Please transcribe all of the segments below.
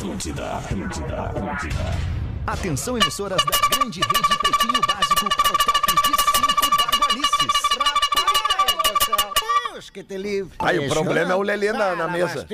Atlântida, Atlântida, Atlântida. Atenção, emissoras da grande rede Pretinho Básico para o top de cinco bagualices. Deus que te livre. Aí o problema é o Lelê na, na mesa.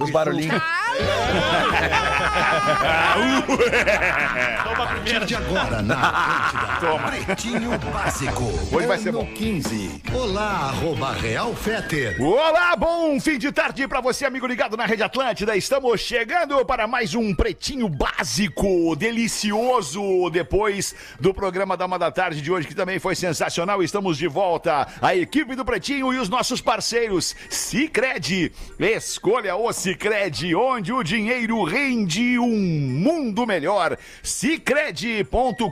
Os barulhinhos. A partir de agora, na Atlântida. Pretinho Básico. Hoje vai ser bom. 15. Olá, arroba Real Feter. Olá, bom fim de tarde pra você, amigo ligado na Rede Atlântida. Estamos chegando para mais um Pretinho Básico, delicioso, depois do programa da uma da tarde de hoje, que também foi sensacional. Estamos de volta, a equipe do Pretinho e os nossos parceiros. Cicred, escolha o Cicred, onde o dinheiro rende um mundo melhor. Cicred.com.br.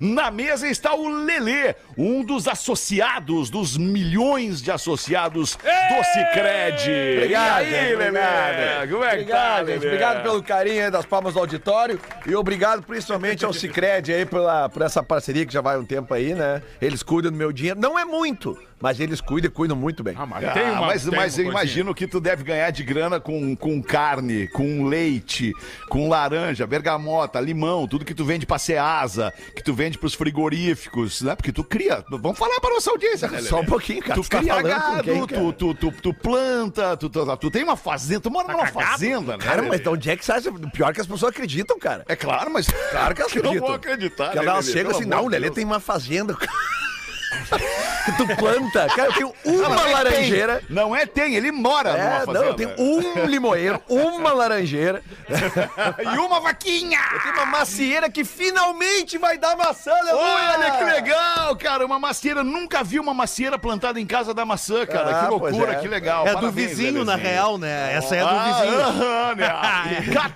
Na mesa está o Lelê, um dos associados, dos milhões de associados do Cicred. Obrigado, e aí, Lelê? Como é que obrigado, tá. Lelê? Obrigado pelo carinho aí das palmas do auditório e obrigado principalmente ao Cicred aí pela, por essa parceria que já vai um tempo aí, né? Eles cuidam do meu dinheiro. Não é muito, mas eles cuidam e cuidam muito bem. Ah, mas mas, mas eu imagino que tu deve ganhar de grana com, com carne, com leite, com laranja, bergamota, limão, tudo que tu vende pra Ceasa, que tu vende pros frigoríficos, né? Porque tu cria. Vamos falar pra nossa audiência, né? Só um pouquinho, cara. Tu Você tá cria com gado, quem, tu, cara? tu, tu, tu planta, tu, tu, tu tem uma fazenda, tu mora numa fazenda, né? Cara, mas de onde é que você acha? Pior que as pessoas acreditam, cara. É claro, mas. Claro que elas Eu não acreditam. vou acreditar, Que né, elas chegam assim, não, o Lelê tem uma fazenda. tu planta. Cara, eu tenho uma Não é laranjeira. Tem. Não é tem, ele mora numa É, fazenda. não, eu tenho um limoeiro, uma laranjeira. E uma vaquinha! Eu tenho uma macieira que finalmente vai dar maçã, aleluia! Olha que legal, cara. Uma macieira. Nunca vi uma macieira plantada em casa da maçã, cara. Ah, que loucura, é. que legal. É do Parabéns, vizinho, na real, né? Essa é do Ah, vizinho. aham, né?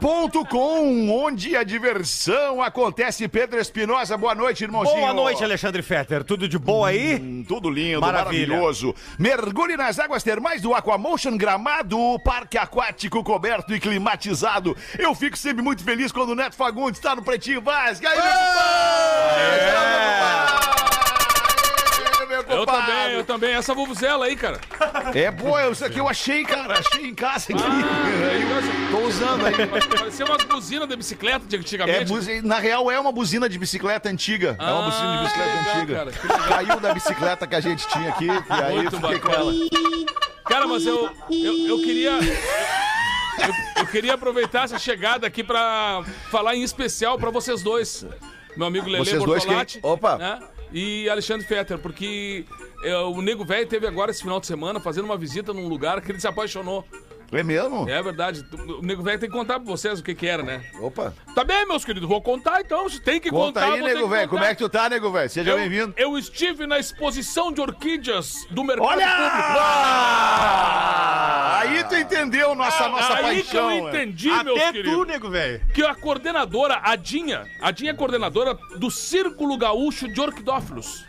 KTO.com, onde a diversão acontece. Pedro Espinosa, boa noite, irmãozinho. Boa noite, Alexandre Fetter. Tudo de boa aí? Hum, Tudo lindo, Maravilha. maravilhoso. Mergulhe nas águas termais do Aquamotion Gramado, parque aquático coberto e climatizado. Eu fico sempre muito feliz quando o Neto Fagundes está no Pretinho Básico. Aí, meu compadre! Eu também, eu também. Essa vuvuzela aí, cara. É boa, isso aqui eu achei, cara. Achei em casa aqui. Tô usando aí. Parecia umas buzinas de bicicleta de É, antigamente. buzi- na real, é uma buzina de bicicleta antiga. é uma Ah, buzina de bicicleta legal, antiga. cara, que. Caiu da bicicleta que a gente tinha aqui. E aí Muito fiquei com ela. bacana. Cara, mas eu, eu, eu queria. Eu, eu queria aproveitar essa chegada aqui pra falar em especial pra vocês dois. Meu amigo Lele Vocês dois Bortolatti. quem? Opa. né? E Alexandre Fetter, porque é, o Nego Velho teve agora esse final de semana fazendo uma visita num lugar que ele se apaixonou. É mesmo? É verdade. O Nego Velho tem que contar pra vocês o que que era, né? Opa. Tá bem, meus queridos, vou contar então. Se tem que Conta contar, aí, vou ter nego que velho. contar. Como é que tu tá, nego velho? Seja eu, bem-vindo. eu estive na exposição de orquídeas do mercado Olha! público. Ah! Aí tu entendeu nossa, nossa Aí que eu paixão. né? entendi, meus Até queridos. tu, nego, velho. Que a coordenadora, a Dinha, a Dinha é coordenadora do Círculo Gaúcho de Orquidófilos.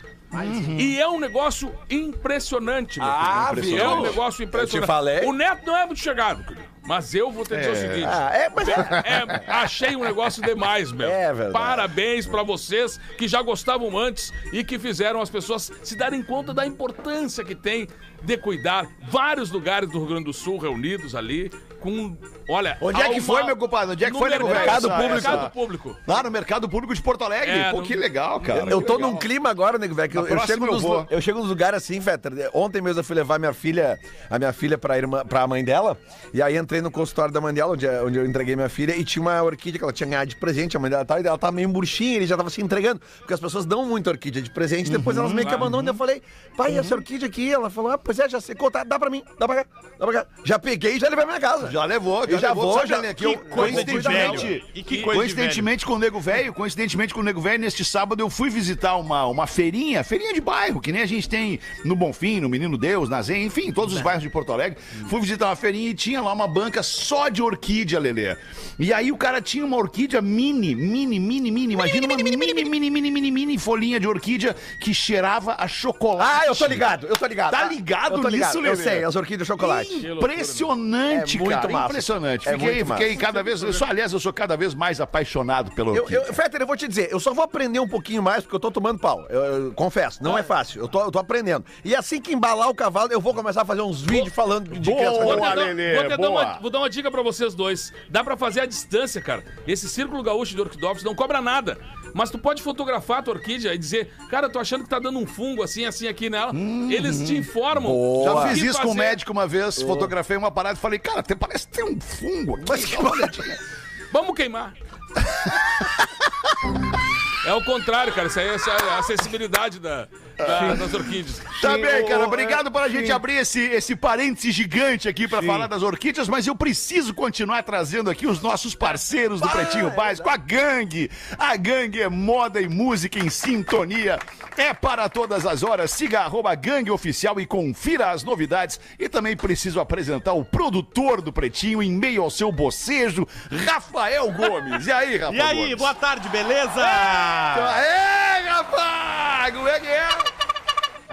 E é um negócio impressionante, meu Ah, querido. viu? É um negócio impressionante. Eu te falei. O Neto não é muito chegado, querido. Mas eu vou te dizer o seguinte. Ah, é, mas... É, achei um negócio demais, meu. É verdade. Parabéns pra vocês que já gostavam antes e que fizeram as pessoas se darem conta da importância que tem de cuidar. Vários lugares do Rio Grande do Sul reunidos ali com, olha... Onde é que alma- foi, meu compadre? Onde é que no foi, mercado Essa- público. essa- Mercado público. Lá no Mercado Público de Porto Alegre. É, Pô, no- que legal, cara. Eu tô legal. num clima agora, nego velho, que eu, eu chego eu nos, eu chego nos lugares assim, Fetter. Ontem mesmo eu fui levar minha filha, a minha filha pra, irmã, pra mãe dela, e aí entrei no consultório da mãe dela, onde, onde eu entreguei minha filha, e tinha uma orquídea que ela tinha ganhado de presente, a mãe dela tava, e ela tava meio murchinha, ele já tava se entregando, porque as pessoas dão muita orquídea de presente, depois elas meio que abandonam, eu falei, pai, essa orquídea aqui, ela falou, ah, pois é, já secou, tá, dá pra mim, dá pra cá, dá pra cá. Já peguei e já levei pra minha casa. Já levou, Eu já vou, Sabe, já- Lelê, que eu, coincidentemente. E que coincidentemente com o Nego Velho, coincidentemente com o Nego Velho, neste sábado eu fui visitar uma, uma feirinha, feirinha de bairro, que nem a gente tem no Bonfim, no Menino Deus, na Zen, enfim, todos os bairros de Porto Alegre. Fui visitar uma feirinha e tinha lá uma banca só de orquídea, Lelê. E aí o cara tinha uma orquídea mini, mini, mini, mini, imagina uma mini, mini, mini, mini, mini, mini folhinha de orquídea que cheirava a chocolate. Ah, eu tô ligado, eu tô ligado. Tá ligado? Eu tô ligado, nisso, eu Lelê? sei, as orquídeas de chocolate. Impressionante, É muito cara. massa. Impressionante. É Fiquei, fiquei cada vez. Eu sou, aliás, eu sou cada vez mais apaixonado pela Eu, eu, Fetter, eu vou te dizer, eu só vou aprender um pouquinho mais porque eu tô tomando pau. Eu, eu confesso, não é fácil. Eu tô, eu tô aprendendo. E assim que embalar o cavalo, eu vou começar a fazer uns vídeos falando de Boa, de Vou tentar, Lelê, vou, boa. uma, vou dar uma dica pra vocês dois. Dá pra fazer a distância, cara. Esse círculo gaúcho de orquidófilos não cobra nada. Mas tu pode fotografar a tua orquídea e dizer, cara, eu tô achando que tá dando um fungo assim, assim aqui nela. Eles te informam. Já o fiz isso com o fazer. médico uma vez, fotografei uma parada e falei, cara, tem- parece que tem um fungo aqui. Mas que Vamos queimar. É o contrário, cara. Isso aí é a acessibilidade da, da- das orquídeas. Tá bem, cara. Obrigado é, por a gente sim. abrir esse, esse parêntese gigante aqui pra falar das orquídeas, mas eu preciso continuar trazendo aqui os nossos parceiros do Pretinho Básico, a Gangue. A Gangue é moda e música em sintonia. É para todas as horas. Siga arroba Gangue Oficial e confira as novidades. E também preciso apresentar o produtor do Pretinho em meio ao seu bocejo, Rafael Gomes. E aí, Rafael E aí, Gomes? boa tarde, beleza? Aê, rapaz! Como é que é?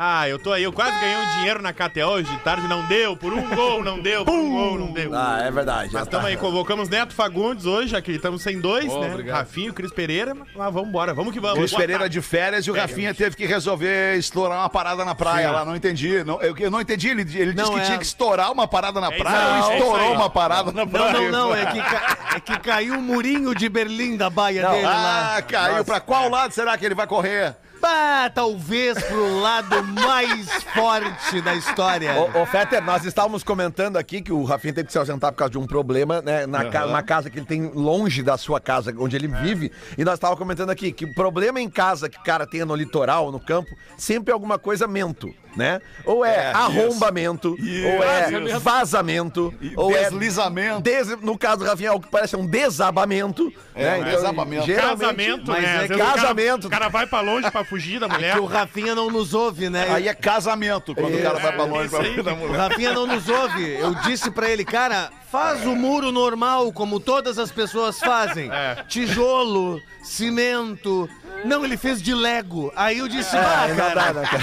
Ah, eu tô aí, eu quase ganhei um dinheiro na KTO hoje de tarde, não deu, por um gol não deu, por um gol não deu. Ah, é verdade. Mas tá. estamos aí, convocamos Neto Fagundes hoje, já que estamos sem dois, Oh, né? obrigado. Rafinho, Cris Pereira, mas vamos embora, vamos que vamos. Boa Pereira tarde. de férias e o Rafinha teve que resolver estourar uma parada na praia Sim. lá. Não entendi. Não, eu, eu não entendi. Ele, ele disse Não, que é- tinha que estourar uma parada na É praia. ou é estourou uma parada na Não, praia. não, não, é que, ca- é que caiu o murinho de Berlim da baia Não, dele lá. Ah, caiu. Pra qual lado será que ele vai correr? Ah, talvez pro lado mais forte da história. Ô, ô, Fetter, nós estávamos comentando aqui que o Rafinha teve que se ausentar por causa de um problema, né? Na ca- uma casa que ele tem longe da sua casa, onde ele vive. E nós estávamos comentando aqui que o problema em casa que o cara tenha no litoral, no campo, sempre é alguma coisa mento, né? Ou é, É, arrombamento, ou é Vazamento. ou deslizamento. é. des- no caso do Rafinha, é o que parece um desabamento. É, né? um desabamento. geralmente- Casamento, Mas né? é vezes o cara- casamento. O cara vai pra longe pra fugir da mulher. Que o Rafinha não nos ouve, né? Aí é casamento, quando o cara vai pra longe pra vida da O mulher. Rafinha não nos ouve. Eu disse pra ele, cara, faz o muro normal, como todas as pessoas fazem. É. Tijolo, cimento. Não, ele fez de Lego. Aí eu disse, É, ah, não cara. dá, cara.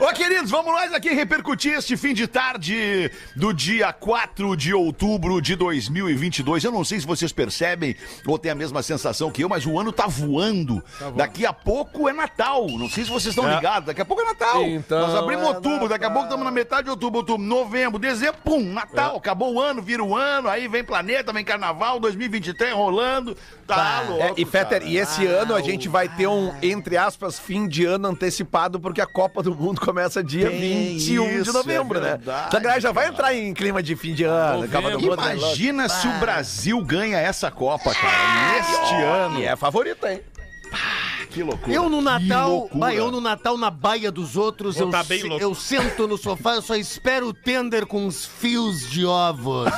Ô, queridos, vamos nós aqui repercutir este fim de tarde do dia 4 de outubro de 2022. Eu não sei se vocês percebem ou têm a mesma sensação que eu, mas o ano tá voando. Daqui a pouco é Natal. Não sei se vocês estão ligados. Daqui a pouco é Natal. Então Nós abrimos é outubro, daqui a pouco estamos na metade de outubro, outubro, novembro, dezembro, pum, Natal. Acabou o ano, vira o ano, aí vem planeta, vem carnaval, 2023 rolando. Tá louco. É, e Fetter, cara. e esse ano a gente vai ter um, entre aspas, fim de ano antecipado, porque a Copa do Mundo começa dia Tem 21 de isso, novembro, é né? verdade, Então a galera já vai entrar em clima de fim de ano, Copa do Mundo. né? Imagina se o Brasil ganha essa Copa, cara, neste ano. E é favorito, hein? Que loucura. Eu no Natal, loucura. bah, eu no Natal na baia dos outros, Vou eu, tá bem se- louco. eu sento no sofá, eu só espero o tender com uns fios de ovos.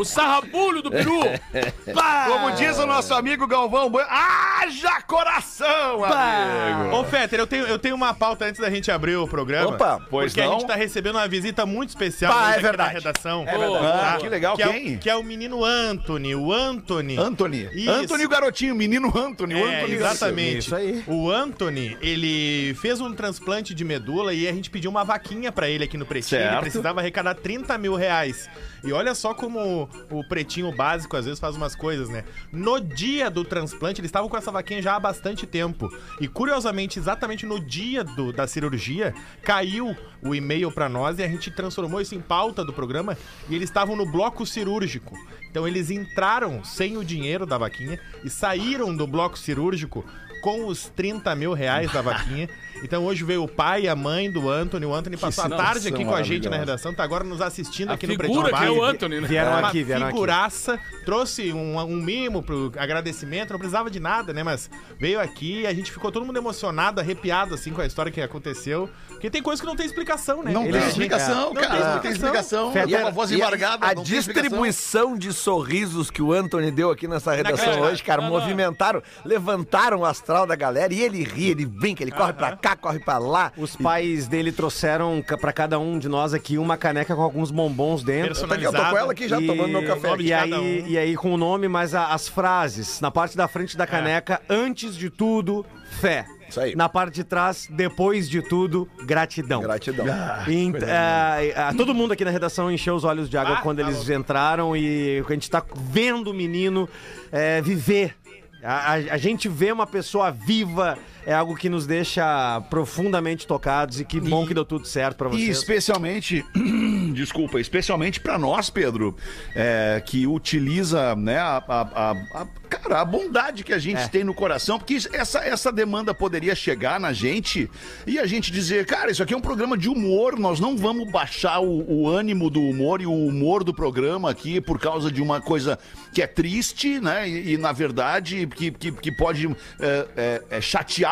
O sarrabulho do peru. Como diz o nosso amigo Galvão Bueno, haja coração, amigo. Ô, Fetter, eu tenho, eu tenho uma pauta antes da gente abrir o programa. Opa, pois porque não? a gente tá recebendo uma visita muito especial Pá, é aqui verdade. na redação. É verdade. Ah, Tá? que legal, que quem? É, o- que é o menino Anthony, o Anthony. Anthony. Isso. Anthony o garotinho, menino Anthony. o É, Anthony exatamente. Isso aí. O Anthony, ele fez um transplante de medula e a gente pediu uma vaquinha pra ele aqui no Pretinho. Certo. Ele precisava arrecadar 30 mil reais. E olha só como o Pretinho básico às vezes faz umas coisas, né? No dia do transplante, eles estavam com essa vaquinha já há bastante tempo. E curiosamente, exatamente no dia do- da cirurgia, caiu o e-mail pra nós e a gente transformou isso em pauta do programa. E eles estavam no bloco cirúrgico. Então eles entraram sem o dinheiro da vaquinha e saíram do bloco cirúrgico com os 30 mil reais da vaquinha. Então hoje veio o pai e a mãe do Anthony. O Anthony passou a tarde aqui com a gente na redação, tá agora nos assistindo A aqui no Pretinho que é o. Anthony, né? Vieram Uma aqui, vieram aqui. figuraça, trouxe um, um mimo pro agradecimento, não precisava de nada, né? Mas veio aqui e a gente ficou todo mundo emocionado, arrepiado, assim, com a história que aconteceu. Porque tem coisa que não tem explicação, né? Não Ele- tem explicação, Não cara. tem Não tem explicação. E E uma voz embargada. A não tem explicação. distribuição de sorrisos que o Anthony deu aqui nessa redação hoje, cara, Não, não. movimentaram, levantaram o astral da galera e ele ri, ele brinca, ele corre pra cá, corre pra lá. Os pais dele trouxeram ca- pra cada um de nós aqui uma caneca com alguns bombons dentro. Eu tô aqui, eu tô com ela aqui já, E- tomando meu café. E aí, um. e aí com o nome, mas a- as frases. Na parte da frente da caneca, antes de tudo, fé. Isso aí. Na parte de trás, depois de tudo, gratidão. Gratidão. E, é, é, todo mundo aqui na redação encheu os olhos de água Ah, quando tá eles louco. entraram e a gente tá vendo o menino é, viver. A, a- a gente vê uma pessoa viva, é algo que nos deixa profundamente tocados e que bom que deu tudo certo pra E vocês. especialmente, desculpa, especialmente pra nós, Pedro, é, que utiliza, né, a, a- a- cara, a bondade que a gente É. tem no coração, porque essa, essa demanda poderia chegar na gente e a gente dizer, cara, isso aqui é um programa de humor, nós não vamos baixar o, o ânimo do humor e o humor do programa aqui por causa de uma coisa que é triste, né, e, e, na verdade que, que, que pode é, é,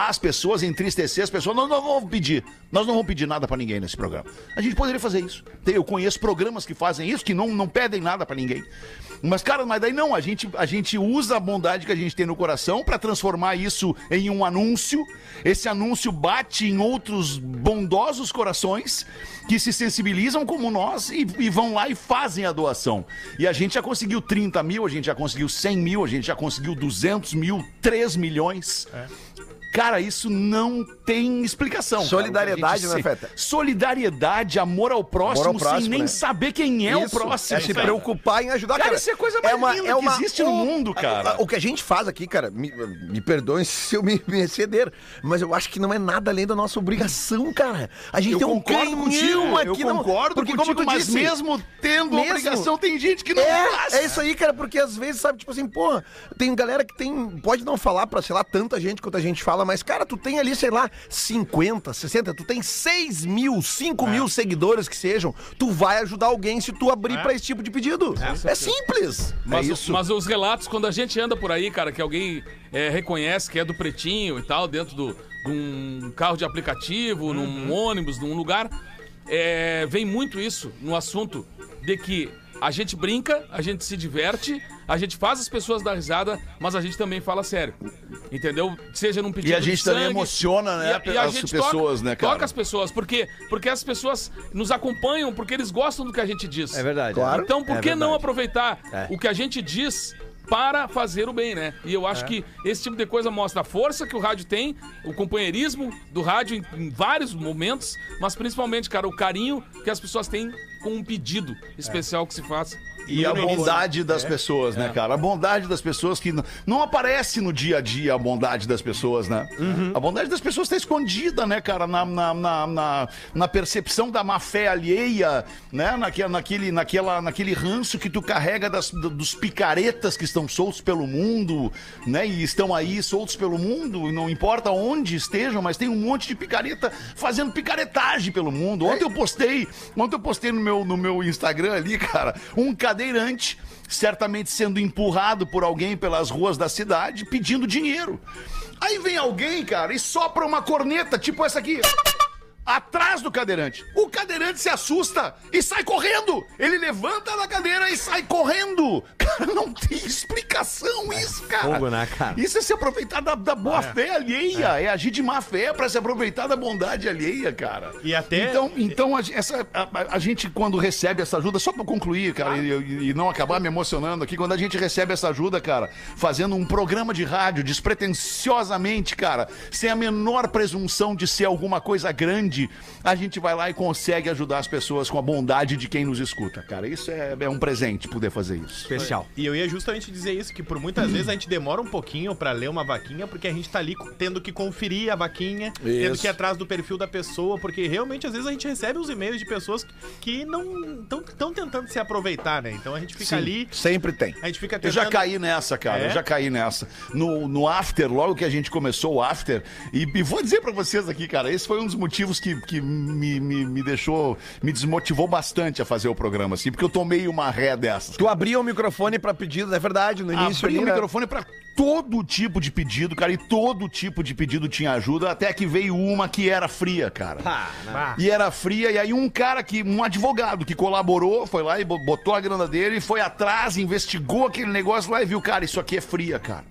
é, as pessoas, entristecer as pessoas. Nós não vamos pedir, nós não vamos pedir nada pra ninguém nesse programa. A gente poderia fazer isso. Eu conheço programas que fazem isso, que não, não pedem nada pra ninguém. Mas, cara, mas daí não, a gente, a gente usa a bondade que a gente tem no coração pra transformar isso em um anúncio. Esse anúncio bate em outros bondosos corações que se sensibilizam como nós e, e vão lá e fazem a doação. E a gente já conseguiu 30 mil, a gente já conseguiu 100 mil, a gente já conseguiu 200 mil, 3 milhões. Cara, isso não tem explicação. cara. Solidariedade, O que a gente né, Feta? Solidariedade, amor ao próximo, Amor ao próximo, sem nem né? saber quem é o Isso, próximo. É se cara. preocupar em ajudar, Cara, cara. isso é coisa mais linda que existe no mundo, cara. O que a gente faz aqui, cara, me, me perdoem se eu me, me exceder, mas eu acho que não é nada além da nossa obrigação, cara. A gente Eu tem um canhão contigo, aqui. eu não- concordo porque contigo, como tu mas disse, mesmo tendo mesmo- obrigação, tem gente que não é, faz. é isso aí, cara, porque às vezes, sabe, tipo assim, pô, tem galera que tem, pode não falar pra, sei lá, tanta gente quanto a gente fala, mas, cara, tu tem ali, sei lá, 50, 60, tu tem 6 mil, 5 É. mil seguidores que sejam, tu vai ajudar alguém se tu abrir pra esse tipo de pedido. É, simples. Mas, é isso. mas os relatos, quando a gente anda por aí, cara, que alguém é, reconhece que é do pretinho e tal, dentro do, de um carro de aplicativo, num ônibus, num lugar, é, vem muito isso no assunto de que a gente brinca, a gente se diverte, a gente faz as pessoas dar risada, mas a gente também fala sério. Entendeu? Seja num pedido E a gente de também sangue, emociona, né, as pessoas, né, cara? Toca as pessoas, por quê? Porque as pessoas nos acompanham, porque eles gostam do que a gente diz. É verdade. Claro. Então, por É que não verdade. aproveitar É. o que a gente diz para fazer o bem, né? E eu acho que esse tipo de coisa mostra a força que o rádio tem, o companheirismo do rádio em, em vários momentos, mas principalmente, cara, o carinho que as pessoas têm com um pedido especial que se faz. E a bondade das pessoas, né, cara? A bondade das pessoas que não, não aparece no dia a dia a bondade das pessoas, né? A bondade das pessoas está escondida, né, cara? Na, na, na, na, percepção da má fé alheia, né? Naque, naquele, naquela, naquele ranço que tu carrega das, do- dos picaretas que estão soltos pelo mundo, né? E estão aí soltos pelo mundo, não importa onde estejam, mas tem um monte de picareta fazendo picaretagem pelo mundo. Ontem eu postei, ontem eu postei no meu, no meu Instagram ali, cara, um cadeirante certamente sendo empurrado por alguém pelas ruas da cidade pedindo dinheiro. Aí vem alguém, cara, e sopra uma corneta, tipo essa aqui. Atrás do cadeirante. O cadeirante se assusta e sai correndo. Ele levanta da cadeira e sai correndo. Cara, não tem explicação isso, cara. Fogo, né, cara? Isso é se aproveitar da, da boa fé alheia. É. agir de má fé pra se aproveitar da bondade alheia, cara. E até- Então, então a, essa, a, a- gente, quando recebe essa ajuda, só pra concluir, cara, e, e- e não acabar me emocionando aqui, quando a gente recebe essa ajuda, cara, fazendo um programa de rádio despretensiosamente, cara, sem a menor presunção de ser alguma coisa grande, a gente vai lá e consegue ajudar as pessoas com a bondade de quem nos escuta, cara. Isso é, é um presente poder fazer isso. Especial. E eu ia justamente dizer isso, que por muitas vezes a gente demora um pouquinho pra ler uma vaquinha, porque a gente tá ali tendo que conferir a vaquinha, tendo Isso. que ir atrás do perfil da pessoa, porque realmente às vezes a gente recebe uns e-mails de pessoas que não estão tentando se aproveitar, né? Então a gente fica ali, Sempre tem. a gente fica Eu tentando... já caí nessa, cara. É? Eu já caí nessa. No, no After, logo que a gente começou o After, e, e vou dizer pra vocês aqui, cara, esse foi um dos motivos que, que me, me, me deixou, me desmotivou bastante a fazer o programa, assim, porque eu tomei uma ré dessas. Tu abria o microfone pra pedido, é verdade, no início Abri ali, o né? microfone pra todo tipo de pedido, cara, e todo tipo de pedido tinha ajuda, até que veio uma que era fria, cara. Ah, E era fria, e aí um cara que, um advogado que colaborou, foi lá e bo- botou a grana dele, foi atrás, investigou aquele negócio lá e viu, cara, isso aqui é fria, cara.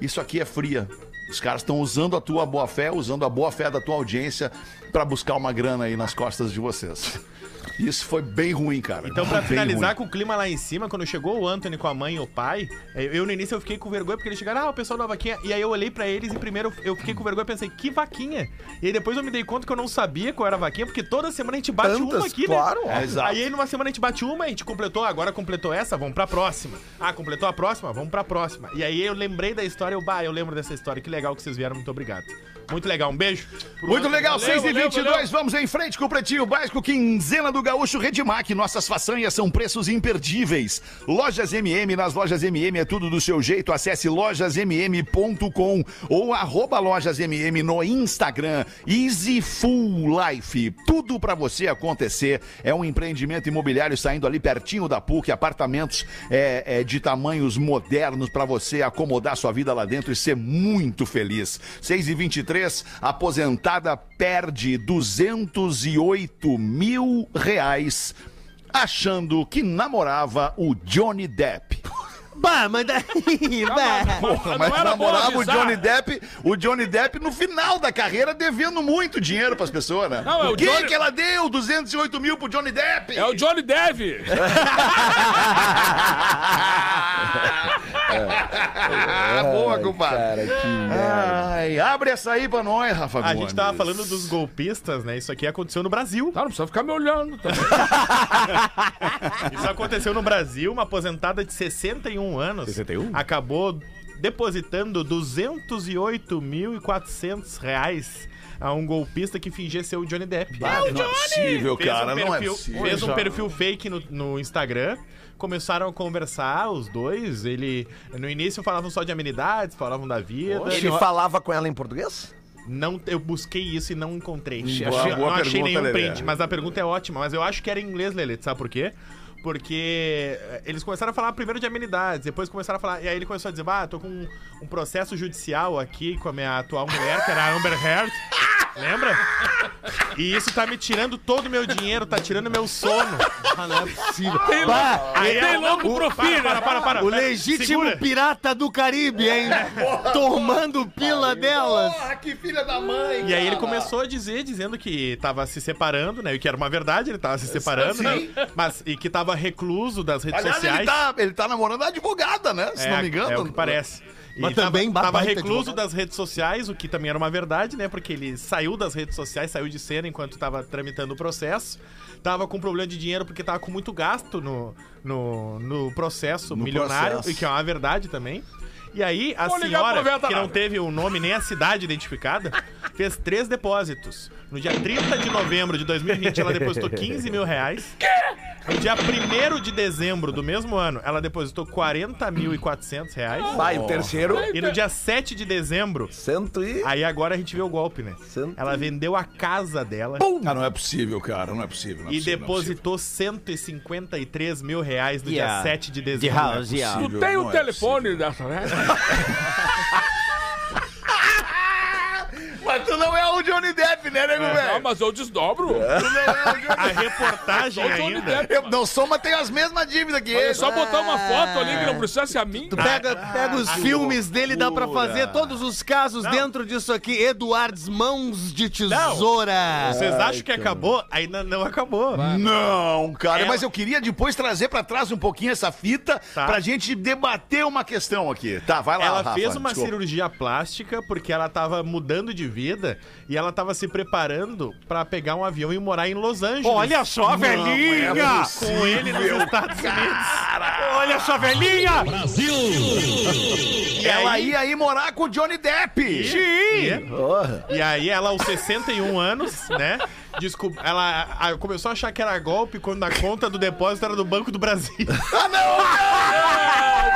Isso aqui é fria. Os caras estão usando a tua boa fé, usando a boa fé da tua audiência pra buscar uma grana aí nas costas de vocês. Isso foi bem ruim, cara. Então, pra finalizar com o clima lá em cima, quando chegou o Anthony com a mãe e o pai, eh, eu no início eu fiquei com vergonha porque eles chegaram, ah, o pessoal da vaquinha. E aí eu olhei pra eles e primeiro eu fiquei com vergonha e pensei, que vaquinha? E aí depois eu me dei conta que eu não sabia qual era a vaquinha, porque toda semana a gente bate uma Tantas, aqui, claro. né? É, exato. Aí numa semana a gente bate uma, a gente completou, agora completou essa, vamos pra próxima. Ah, completou a próxima, vamos pra próxima. E aí eu lembrei da história, eu, bah, eu lembro dessa história, que legal que vocês vieram, muito obrigado. Muito legal, um beijo. Muito legal, Valeu, 6 e valeu, 22 valeu. vamos em frente com o Pretinho Básico, quinzena do Gaúcho Redmac. Nossas façanhas são preços imperdíveis. Lojas MM, nas lojas MM é tudo do seu jeito. Acesse lojasmm.com ou arroba lojasmm no Instagram. Easy Full Life, tudo pra você acontecer. É um empreendimento imobiliário saindo ali pertinho da PUC, apartamentos é, é, de tamanhos modernos pra você acomodar sua vida lá dentro e ser muito feliz. 6 e 23 aposentada perde 208 mil reais achando que namorava o Johnny Depp. Bah, mas daí. bah. Porra, mas namorava o. Johnny Depp, o Johnny Depp no final da carreira devendo muito dinheiro pras pessoas, né? Não, é o que Johnny- que ela deu? 208 mil pro Johnny Depp? É o Johnny Dev. Ah, boa, compadre. Cara, que merda. Ai, abre essa aí pra nós, Rafa A Gomes. gente tava falando dos golpistas, né? Isso aqui aconteceu no Brasil. Tá, não precisa ficar me olhando. Tá? Isso aconteceu no Brasil, uma aposentada de 61 anos 61? acabou depositando 208.400 reais a um golpista que fingia ser o Johnny Depp. Ah, não é possível, Fez cara, um não é perfil, possível. fez um perfil fake no, no Instagram. Começaram a conversar, os dois. Ele. No início falavam só de amenidades, falavam da vida. Ele falava com ela em português? Não, eu busquei isso e não encontrei. Boa- Achei- boa não achei pergunta, nenhum print, mas a pergunta é ótima. Mas eu acho que era em inglês, Lelê, sabe por quê? Porque eh, eles começaram a falar primeiro de amenidades, depois começaram a falar. E aí ele começou a dizer: Ah, tô com um, um processo judicial aqui com a minha atual mulher, que era a Amber Heard. Lembra? E isso tá me tirando todo o meu dinheiro, tá tirando meu sono. Ah, não é possível. Tem Bah, louco, Aí tem ela- louco o- profira. Para, para, para, para. o legítimo Segura. pirata do Caribe, hein? Tomando pila delas. Porra, que filha da mãe! E aí ele cara. começou a dizer, dizendo que tava se separando, né? E que era uma verdade, ele tava se separando, né? Sim. Mas, e que tava recluso das redes Aliás, sociais. ele tá, ele tá namorando a advogada, né? Se é, não me engano. É o que parece. E Mas tava, também tava babaca recluso advogado. das redes sociais, o que também era uma verdade, né? Porque ele saiu das redes sociais, saiu de cena enquanto tava tramitando o processo. Tava com problema de dinheiro porque tava com muito gasto no, no, no processo No milionário, processo. e que é uma verdade também. E aí, a Vou ligar senhora, pro Veta que não teve o nome nem a cidade identificada, fez três depósitos. No dia 30 de novembro de 2020, ela depositou 15 mil reais. No dia 1 de dezembro do mesmo ano, ela depositou 40.400 reais. Vai, o terceiro, E no dia 7 de dezembro, cento e... aí agora a gente vê o golpe, né? Cento- Ela vendeu a casa dela Ah, não é possível, cara. Não é possível. não é e possível, não é depositou 153 mil reais no Yeah. dia 7 de De dezembro. house, yeah. Tu tem o Não é telefone dessa, né? Mas tu não é o Johnny Depp, né, nego, Não, velho? mas eu desdobro. É A reportagem Só o Johnny ainda. Depp. Eu não sou, mas tenho as mesmas dívidas que É ele. só botar uma foto ali que não precisa ser a minha. Tu pega, pega os filmes dele, dá pra fazer todos os casos dentro disso aqui. Eduards Mãos de Tesoura. Vocês acham que acabou? Ainda não acabou. Não, cara, Ela- mas eu queria depois trazer pra trás um pouquinho essa fita Tá. pra gente debater uma questão aqui. Tá, vai lá, Ela Rafa, fez uma desculpa. cirurgia plástica porque ela tava mudando de vida e ela tava se preparando pra pegar um avião e morar em Los Angeles. Olha só, velhinha! com ele nos Estados Unidos. Olha só, velhinha! E Ela aí, ia ir morar com o Johnny Depp. e, e aí ela aos 61 anos, né? Descob... Ela a- começou a achar que era golpe quando a conta do depósito era do Banco do Brasil. Ah, não!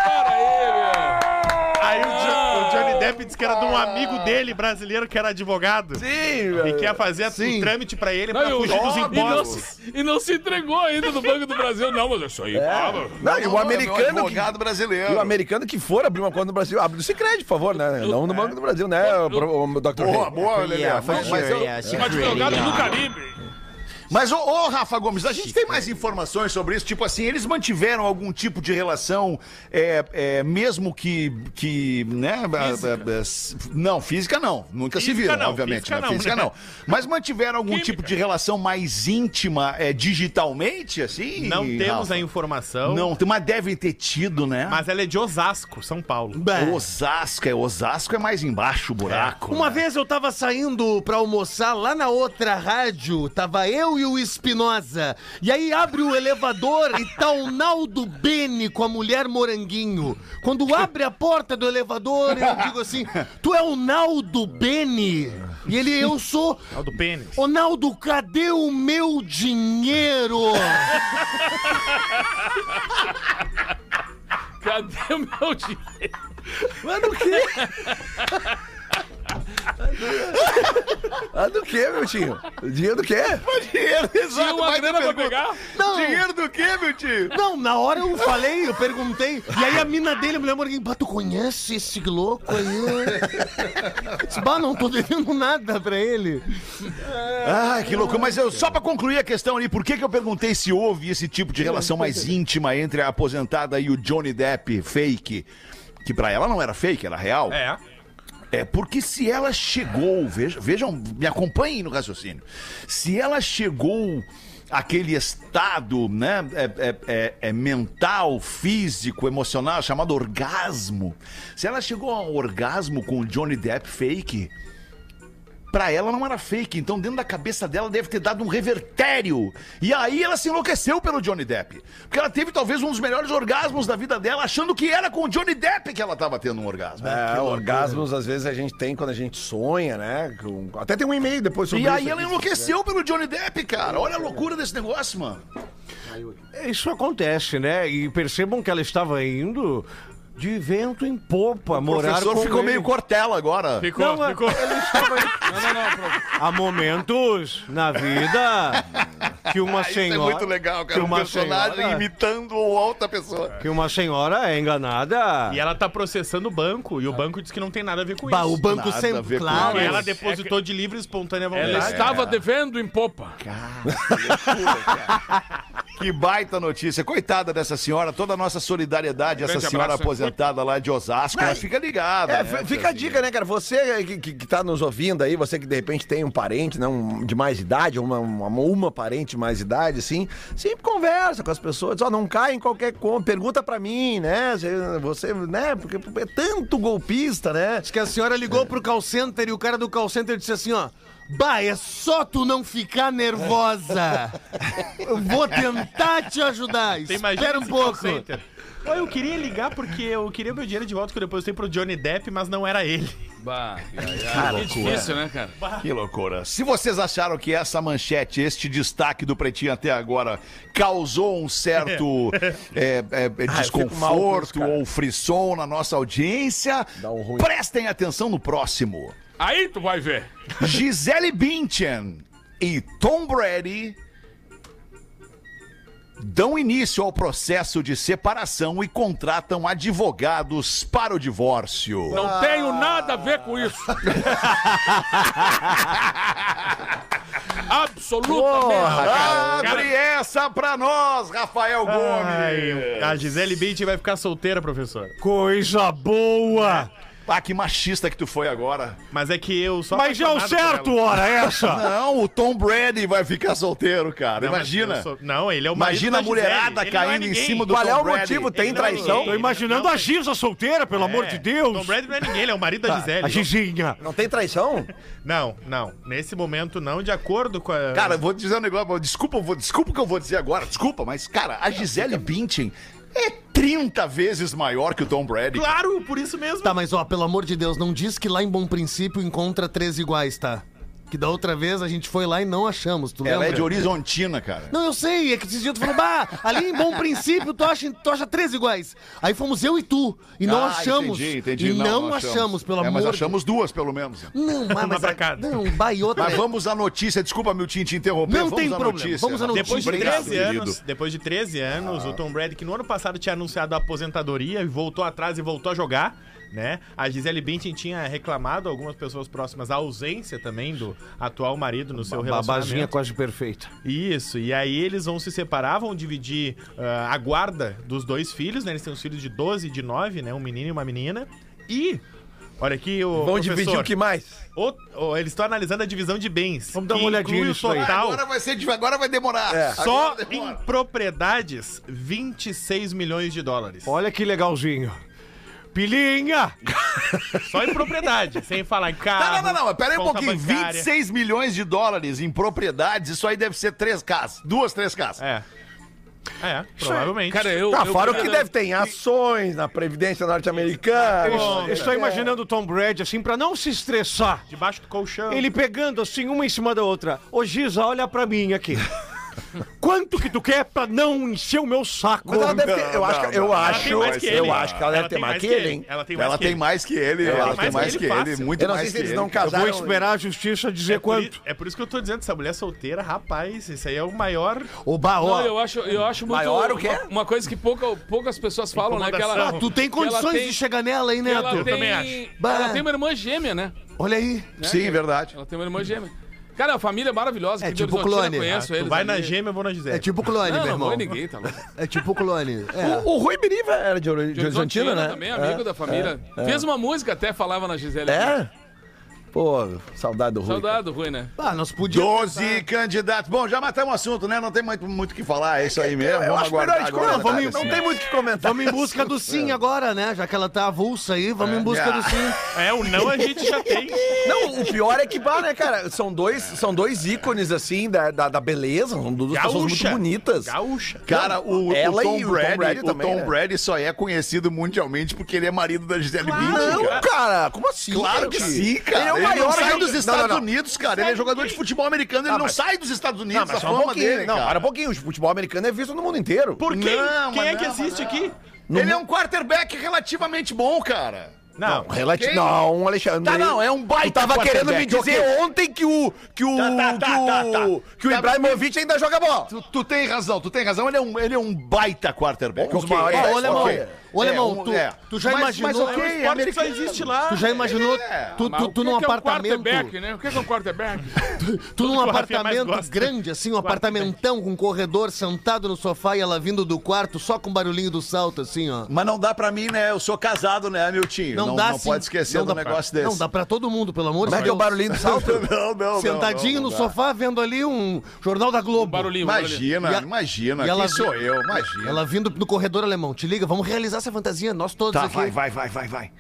Para aí, meu. Aí o Johnny Depp disse que era de um amigo dele brasileiro que era advogado. Sim, E velho. que ia fazer o Sim. trâmite pra ele Não, pra e o- fugir dos e não, impostos. se, e não se entregou ainda do Banco do Brasil, não, mas isso aí. ah, Não, e o Meu americano que... advogado brasileiro. E o americano que for abrir uma conta no Brasil, abre no Sicredi, por favor, né? Não no Banco do Brasil, né, o, pro- o Dr. Boa, boa, Lelê. Yeah, Mas, sure, eu, yeah, Mas advogado do Caribe. Mas, ô, ô, Rafa Gomes, a gente tem mais informações sobre isso? Tipo assim, eles mantiveram algum tipo de relação, é, é, mesmo que, que né? Física. não, física não. Nunca se viram, não, obviamente. física né? não, Física né? não. Mas mantiveram algum tipo de relação mais íntima é, digitalmente, assim? Não temos Rafa? a informação. Não, mas devem ter tido, né? Mas ela é de Osasco, São Paulo. Osasco, é, Osasco é mais embaixo o buraco. Uma né? vez eu tava saindo pra almoçar lá na outra rádio, tava eu e o Espinosa. E aí abre o elevador e tá o Naldo Bene com a mulher moranguinho. Quando abre a porta do elevador, eu digo assim: Tu é o Naldo Bene? E ele, eu sou. É o do pênis. Ô Naldo, cadê o meu dinheiro? Cadê o meu dinheiro? Mas do quê? Ah, do quê, meu tio? Dinheiro do quê? Dinheiro, exato, uma grana pra pergunta. pegar? Não. Dinheiro do quê, meu tio? Não, na hora eu falei, eu perguntei. E aí a mina dele, a mulher moranguinho, bah, tu conhece esse louco aí? Disse, Bah, não tô devendo nada pra ele. Ah, que loucura. Mas eu, só pra concluir a questão ali, por que, que eu perguntei se houve esse tipo de relação mais íntima entre a aposentada e o Johnny Depp fake? Que pra ela não era fake, era real. É. É porque se ela chegou, vejam, vejam, me acompanhem no raciocínio. Se ela chegou àquele estado, né, é, é- é- é mental, físico, emocional, chamado orgasmo. Se ela chegou ao orgasmo com o Johnny Depp fake, pra ela não era fake. Então dentro da cabeça dela deve ter dado um revertério. E aí ela se enlouqueceu pelo Johnny Depp. Porque ela teve talvez um dos melhores orgasmos da vida dela, achando que era com o Johnny Depp que ela tava tendo um orgasmo. É, orgasmos às vezes a gente tem quando a gente sonha, né? Com- Até tem um e-mail depois sobre E isso. aí ela enlouqueceu pelo Johnny Depp, cara. Olha a loucura desse negócio, mano. Isso acontece, né? E percebam que ela estava indo de vento em popa, O morar professor com ficou ele. meio cortela agora. Ficou, Não, é- ficou. ele estava... Não, não, não. Há momentos na vida que uma Isso é senhora... muito legal, que cara. Um uma personagem senhora- imitando outra pessoa. Que uma senhora é enganada... E ela tá processando o banco, e o banco diz que não tem nada a ver com Bah, isso. o banco Nada a sempre, com claro. Porque ela É depositou de livre e espontânea vontade. Ela estava devendo em popa. Que baita notícia. Coitada dessa senhora, toda a nossa solidariedade, essa senhora abraço. aposentada lá de Osasco, mas fica ligada. É, né, fica a dica, né, cara? Você que, que, que tá nos ouvindo aí, você que de repente tem um parente, né, um, de mais idade, uma, uma, uma parente de mais idade, assim, sempre conversa com as pessoas, diz, ó, não cai em qualquer coisa, pergunta pra mim, né? Você- né? Porque é tanto golpista, né? Diz que a senhora ligou pro call center e o cara do call center disse assim, ó. Bah, é só tu não ficar nervosa. Eu vou tentar te ajudar. Espera um pouco. Ó, eu queria ligar porque eu queria meu dinheiro de volta que eu depositei pro Johnny Depp, mas não era ele. Bah, que difícil, né, cara? Que loucura. Se vocês acharam que essa manchete, este destaque do Pretinho até agora, causou um certo é, é, é, Ah, desconforto ou frisson na nossa audiência, um ruim. prestem atenção no próximo. Aí tu vai ver. Gisele Bündchen e Tom Brady dão início ao processo de separação e contratam advogados para o divórcio. Não tenho nada a ver com isso. Absolutamente. Abre essa pra nós, Rafael Ai, Gomes. a Gisele Bündchen vai ficar solteira, professor. Coisa boa! Ah, que machista que tu foi agora. Mas é que eu só Mas é o certo, ora essa! Não, o Tom Brady vai ficar solteiro, cara. Não, Imagina. sou- Não, ele é o marido Imagina da a mulherada. Ele é caindo em ninguém. cima do Qual é Tom o Brady. motivo? Tem é traição? ninguém. Tô imaginando Não, a Giza solteira, pelo amor de Deus! Tom Brady não é ninguém, ele é o marido da Gisele. A Gizinha! Não tem traição? Não, não. Nesse momento não, de acordo com a... Cara, eu vou dizer um negócio. Desculpa, vou, desculpa o que eu vou dizer agora. Desculpa, mas, cara, a Gisele Bündchen é 30 vezes maior que o Tom Brady. Claro, por isso mesmo. Tá, mas ó, pelo amor de Deus, não diz que lá em Bom Princípio encontra três iguais, tá? Que da outra vez a gente foi lá e não achamos, tu Ela lembra? é de Horizontina, cara. Não, eu sei, é que esses dias tu falou, bah, ali em Bom Princípio tu acha, tu acha três iguais. Aí fomos eu e tu, e não Ah, achamos. Entendi, entendi. E não, achamos. pelo é, amor Mas de achamos duas, pelo menos. Não, mas, mas pra cada. Não, bah, outra. Mas vamos à notícia. Desculpa, meu Tim, te interromper. Não vamos tem à problema, Notícia. vamos à notícia. Depois de Obrigado, 13 querido. anos, depois de 13 anos, o Tom Brady, que no ano passado tinha anunciado a aposentadoria e voltou atrás e voltou a jogar, né? A Gisele Bündchen tinha reclamado, algumas pessoas próximas, a ausência também do atual marido no seu Babazinha relacionamento. quase perfeita. Isso, e aí eles vão se separar, vão dividir ah, a guarda dos dois filhos, né? Eles têm os filhos de 12 e de 9, né? Um menino e uma menina. E. Olha aqui o. Vão dividir o que mais? O- o- eles estão analisando a divisão de bens. Vamos dar uma olhadinha o total. Agora vai ser agora vai demorar. É. Só Agora em demora. propriedades, 26 milhões de dólares. Olha que legalzinho. Pilinha! Só em propriedade, sem falar em Não, carro. não, não, não. Pera aí um pouquinho. bancária. 26 milhões de dólares em propriedades, isso aí deve ser três casas. Duas, três casas. É. É, provavelmente. Cara, eu. Tá, eu fora o que queria- deve ter em ações na Previdência Norte-Americana. Eu estou imaginando o Tom Brady assim, pra não se estressar. Debaixo do colchão. Ele pegando assim, uma em cima da outra. Ô Giza, olha pra mim aqui. Quanto que tu quer pra não encher o meu saco? Mas ela deve ter, eu acho, que- eu Ela acho, tem mais que ele. eu acho que ela deve ter mais que ele, hein? Ela tem mais Ela que tem ele. mais que ele, Ela ela tem tem mais que ele, fácil. muito Eu não sei mais se que eles ele. não Eu casaram. vou esperar a justiça dizer É por, quanto. i- é por isso que eu tô dizendo, essa mulher solteira, rapaz, isso aí é o maior. Oba, Não, eu acho, eu acho muito. Maior o quê? Uma, uma coisa que pouca, poucas pessoas falam, né? Que ela, Incomodação. Tu tem ela condições tem- de chegar nela, hein, ela Neto? tem, também acho. Bah. ela tem uma irmã gêmea, né? Olha aí. Sim, verdade. Ela tem uma irmã gêmea. Cara, a família é maravilhosa. É tipo Horizontina, clone. Conheço Tu eles vai ali. na gêmea, eu vou na Gisele. É tipo clone, Não, meu não irmão. vou ninguém, tá louco. É tipo clone. É. O, o Rui Biriva era de, de De Argentina, né? também, amigo é, da família. Fez uma música até, falava na Gisele. É? Pô, saudade do Rui. Saudade do Rui, né? Ah, nós podíamos. 12 candidatos. Bom, já matamos o assunto, né? Não tem muito muito o que falar, é isso aí mesmo. Eu Vamos acho melhor a comentar. vamos- Não tem muito o que comentar. Vamos em busca do sim agora, né? Já que ela tá avulsa aí, vamos em busca É. do sim. É, o não a gente já tem. Não, o pior é que, bah, né, cara? São dois, são dois ícones, assim, da, da, da beleza. São duas pessoas muito Gaúcha. bonitas. Gaúcha. Cara, o, Ela o Tom e o Tom Brady, Brady o também, Tom né? Brady só é conhecido mundialmente porque ele é marido da Gisele Bündchen, Não, cara. cara, como assim? Claro que sim, cara. Maior não sai jogador- dos Não, Estados não, não. Unidos, cara. Ele é jogador de futebol americano, ele Ah, não mas- sai dos Estados Unidos. Não, mas só um pouquinho. dele, não, para um pouquinho. O futebol americano é visto no mundo inteiro. Por quem? Não, quem mas é que não, assiste mas aqui? Ele é um quarterback relativamente bom, cara. Não. Relati... Quem? Não, Alexandre. Tá, não, é um baita Tu tava querendo me dizer ontem o. que o. Tá, tá, tá, que o. tá, tá. que o Tá, Ibrahimovic ainda joga bola. Tu, tu tem razão, tu tem razão. Ele é um, ele é um baita quarterback. Um dos ok. maiores Ó, dez, ô, alemão, alemão, um- tu, tu já Mas- imaginou. Mas, ok, É um esporte que só existe lá. Tu já imaginou É, tu, tu, o tu num é um apartamento. quarterback, né? O que é um quarterback? Tu num o apartamento grande, assim, um apartamentão com um corredor, sentado no sofá e ela vindo do quarto só com o barulhinho do salto, assim, ó. Mas não dá pra mim, né? Eu sou casado, né, Miltinho? Não, não dá não sim. pode esquecer Não do dá pra- negócio desse. Não, dá pra todo mundo, pelo amor de Como é Deus. que é o barulhinho do salto? Não, não, Sentadinho não, no não dá. sofá, vendo ali um Jornal da Globo. Barulhinho, barulhinho. Imagina, a- imagina. e Quem ela- sou eu? Imagina. Ela vindo no corredor alemão. Te liga, vamos realizar essa fantasia, nós todos Tá, aqui. vai, vai, vai, vai, vai.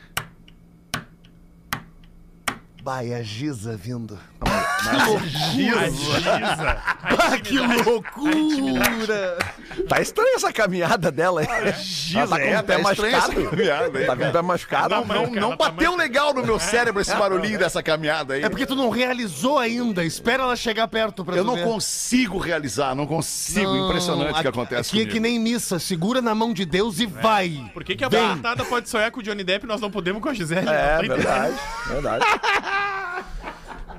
Vai, a Giza vindo. A Giza. Ah, que loucura! Tá estranha essa caminhada dela aí. Ela tá com o pé machucado. Tá com o pé machucado. Não, não, não bateu legal no meu cérebro esse barulhinho dessa caminhada aí. É porque tu não realizou ainda. Espera ela chegar perto pra Eu não ver. consigo realizar, não consigo. Não, Impressionante o que acontece Aqui é que nem missa. Segura na mão de Deus e vai. Por que, que a batatada pode sonhar com o Johnny Depp e nós não podemos com a Gisele? É, Não tô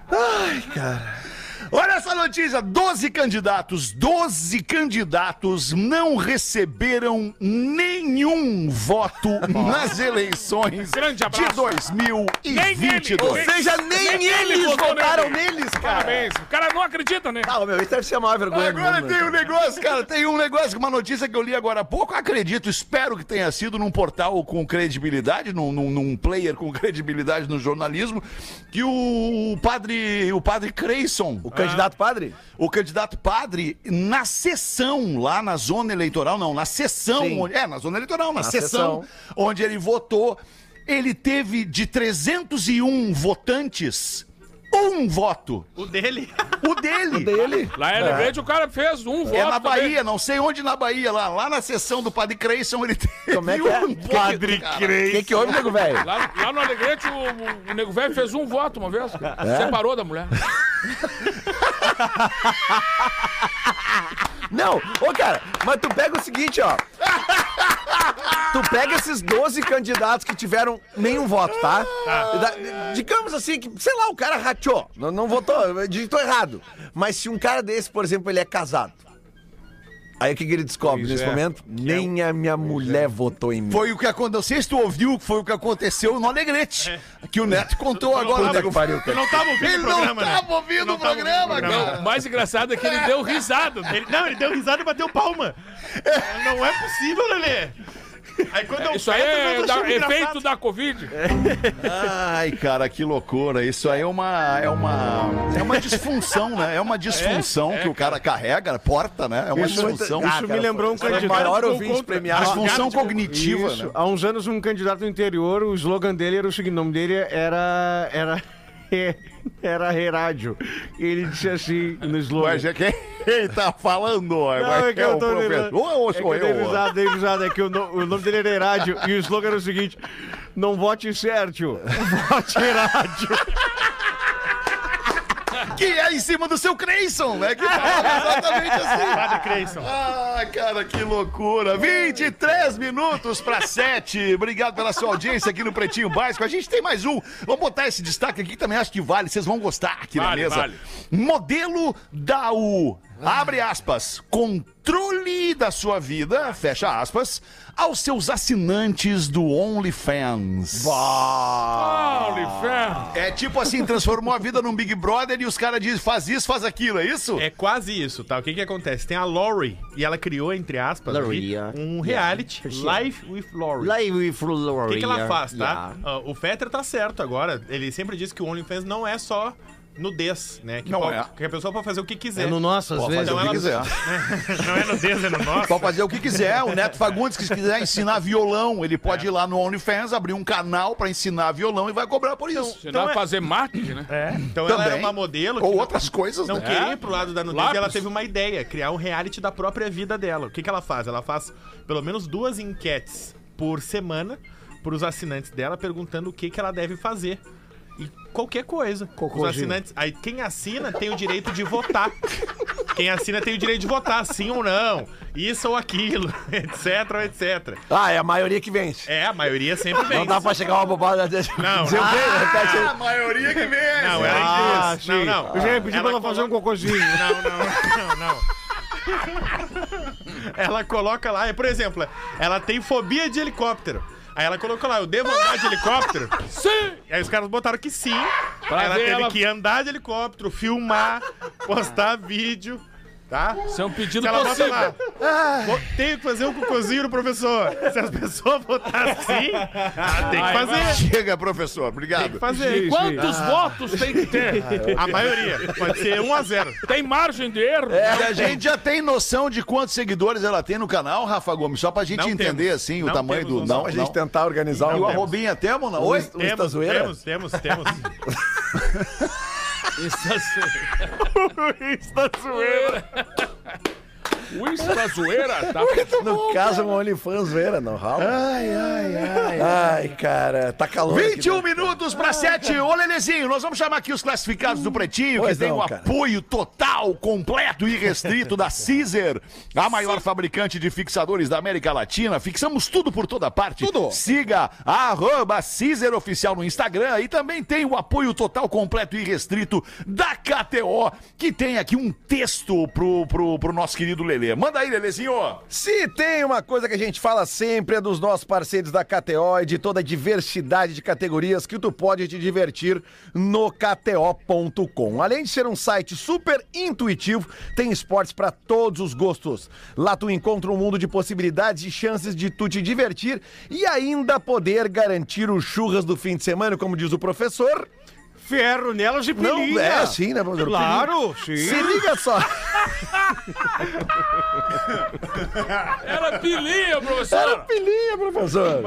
entendendo. verdade. Olha essa notícia: 12 candidatos, 12 candidatos não receberam nenhum voto nas eleições de 2022. Ou seja, nem, Nem ele eles votaram nele. neles, cara. Parabéns. O cara não acredita, né? Ah, meu, isso deve ser a maior vergonha do Agora mundo. tem um negócio, cara, tem um negócio, uma notícia que eu li agora há pouco, acredito, espero que tenha sido num portal com credibilidade, num, num- num player com credibilidade no jornalismo, que o padre, o padre Creyson, O candidato padre? o candidato padre, na sessão, lá na zona eleitoral, não, na sessão, Sim. onde- é, na zona eleitoral, na, Na sessão, sessão. onde ele votou, ele teve de 301 votantes, um voto. O dele. O dele. Dele. Lá em Alegrete o cara fez um voto. É na também. Bahia, não sei onde na Bahia, lá, lá na sessão do Padre Creyson ele teve Como é que é? um voto, Padre cara. O que, que houve, nego velho? Lá, lá no Alegrete o, o, o Nego Velho fez um voto uma vez. Separou da mulher. Não, ô cara, mas tu pega o seguinte, ó. Tu pega esses 12 candidatos que tiveram nenhum voto, tá? Da- digamos assim, que, sei lá, o cara rachou, não, não votou, digitou errado. Mas se um cara desse, por exemplo, ele é casado. Aí o que, que ele descobre Pois nesse é. momento? Nem a minha mulher votou em mim. Foi o que aconteceu. Não sei se tu ouviu, foi o que aconteceu no Alegrete. Que o Neto contou agora. Puta que pariu, Tu cara. não tava ouvindo Ele o não programa, né? tava ouvindo Não o tava programa, ouvindo o cara. Não, o mais engraçado é que ele deu risada. Ele- não, ele deu risada e bateu palma. Não é possível, Lelê. Aí quando eu Isso aí é da- efeito da Covid. Ai, cara, que loucura. Isso aí é uma. É uma. É uma disfunção, né? É uma disfunção que o cara carrega, porta, né? É uma Isso muito- disfunção. Ah, Isso cara, me lembrou um candidato. maior ouvinte premiado. Disfunção cognitiva, Isso. né? Há uns anos, um candidato do interior, o slogan dele era o seguinte: o nome dele era. Era. Era Herádio. Ele disse assim no slogan. Mas é quem tá falando. Não, Mas é que é eu o tô professor. lembrando. Ou É sou dei eu? ó. risada, dei risada. É que o, no- o nome dele era Herádio e o slogan era o seguinte: Não vote Sérgio, vote Herádio. Que é em cima do seu Creyson, né? Que fala exatamente assim. Padre Creyson. Ah, cara, que loucura. 23 minutos para 7. Obrigado pela sua audiência aqui no Pretinho Básico. A gente tem mais um. Vamos botar esse destaque aqui que também acho que vale. Vocês vão gostar aqui Vale, na mesa. vale. Modelo da U. Abre aspas. Controle da sua vida, fecha aspas, aos seus assinantes do OnlyFans. OnlyFans. É tipo assim, transformou a vida num Big Brother e os caras dizem faz isso, faz aquilo, é isso? É quase isso, tá? O que que acontece? Tem a Lori e ela criou, entre aspas, Lori, yeah. um reality, Life with Lori. Live with O que, que ela faz, tá? Yeah. Ah, o Fetter tá certo agora. Ele sempre disse que o OnlyFans não é só nudez, né? Que, Não pode- é. que a pessoa pode fazer o que quiser. É no nosso, às Pode vezes. fazer o que ela- quiser. não é nudez, é no nosso. Pode fazer o que quiser. O Neto Fagundes, que se quiser ensinar violão, ele pode ir lá no OnlyFans, abrir um canal pra ensinar violão e vai cobrar por isso. Se Então não é- fazer marketing, né? É. Então ela Também. era uma modelo que Ou não- outras coisas, não né? queria ir pro lado da nudez Lápis. e ela teve uma ideia, criar um reality da própria vida dela. O que, que ela faz? Ela faz pelo menos duas enquetes por semana pros assinantes dela, perguntando o que, que ela deve fazer. E qualquer coisa. Os Cocôzinho. assinantes. Aí quem assina tem o direito de votar. Quem assina tem o direito de votar, sim ou não. Isso ou aquilo, etc, etc. Ah, é a maioria que vence. É, a maioria sempre vem. Não dá pra chegar uma bobada dessa. Não. Dizer. Ah, a maioria que vem. Não, ela Ah, diz. Não, sim. não. Eu já ia pedir pra ela Ela fazer um cocôzinho. Não, não, não, não. Ela coloca lá, por exemplo, ela tem fobia de helicóptero. Aí ela colocou lá, eu devo andar de helicóptero? Sim! E aí os caras botaram que sim. Pra Aí ela teve ela- que andar de helicóptero, filmar, postar vídeo, tá? Isso é um pedido Se ela bota possível. lá, "Vou- tenho que fazer um cocôzinho no professor. Se as pessoas botarem sim, ela tem que Vai, fazer. Chega, professor. Tem Obrigado. que fazer. Quantos votos tem que ter? A maioria. Pode ser 1 a 0 Tem margem de erro? E a gente já tem noção de quantos seguidores ela tem no canal, Rafa Gomes? Só pra gente Não entender, temos. assim, o Não tamanho temos do... Não, Pra não. gente tentar organizar E o arrobinha temos, não? Oi? Oi? O Estazoeira? Temos, temos, temos. O Insta zoeira tá No caso, um OnlyFans zoeira, não rola. Ai, ai, ai. Ai, cara, tá calor. aqui 21 dentro. minutos para 7. Ô, Lelezinho, nós vamos chamar aqui os classificados do Pretinho, Pois que tem o cara. apoio total, completo e restrito da Caesar, a maior fabricante de fixadores da América Latina. Fixamos tudo por toda parte. Tudo. Siga a arroba Caesar Oficial no Instagram e também tem o apoio total, completo e restrito da KTO, que tem aqui um texto pro, pro, pro nosso querido Lelê. Manda aí, Lelezinho. Se tem uma coisa que a gente fala sempre é dos nossos parceiros da KTO e de toda a diversidade de categorias que tu pode te divertir no KTO.com. Além de ser um site super intuitivo, tem esportes para todos os gostos. Lá tu encontra um mundo de possibilidades e chances de tu te divertir e ainda poder garantir os churras do fim de semana, como diz o professor. Ferro nelas e Não, pilinha. é assim, né, professor? Claro, sim. Se liga só. Era pilinha, Era professor. pilinha, professor.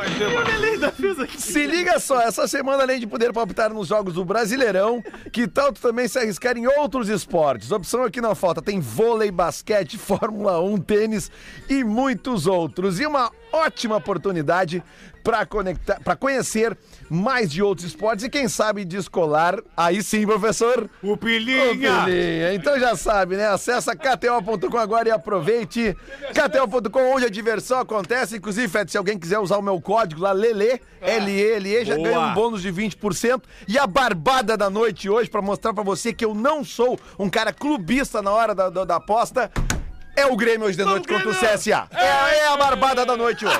Se liga só, essa semana, além de poder palpitar nos jogos do Brasileirão, que tal tu também se arriscar em outros esportes? Opção aqui não falta, tem vôlei, basquete, Fórmula 1, tênis e muitos outros. E uma ótima oportunidade para conectar, para conhecer mais de outros esportes e quem sabe descolar. Aí sim, professor. O pilinha. filhinha, Então já sabe, né? Acessa kto.com agora e aproveite. kto.com, onde a diversão acontece. Inclusive, Fed, se alguém quiser usar o meu código lá, Lele, L-E-L-E, já Boa. ganha um bônus de 20%. E a barbada da noite hoje, pra mostrar pra você que eu não sou um cara clubista na hora da, da, da aposta. É o Grêmio hoje de noite contra o CSA. É, é a barbada da noite hoje.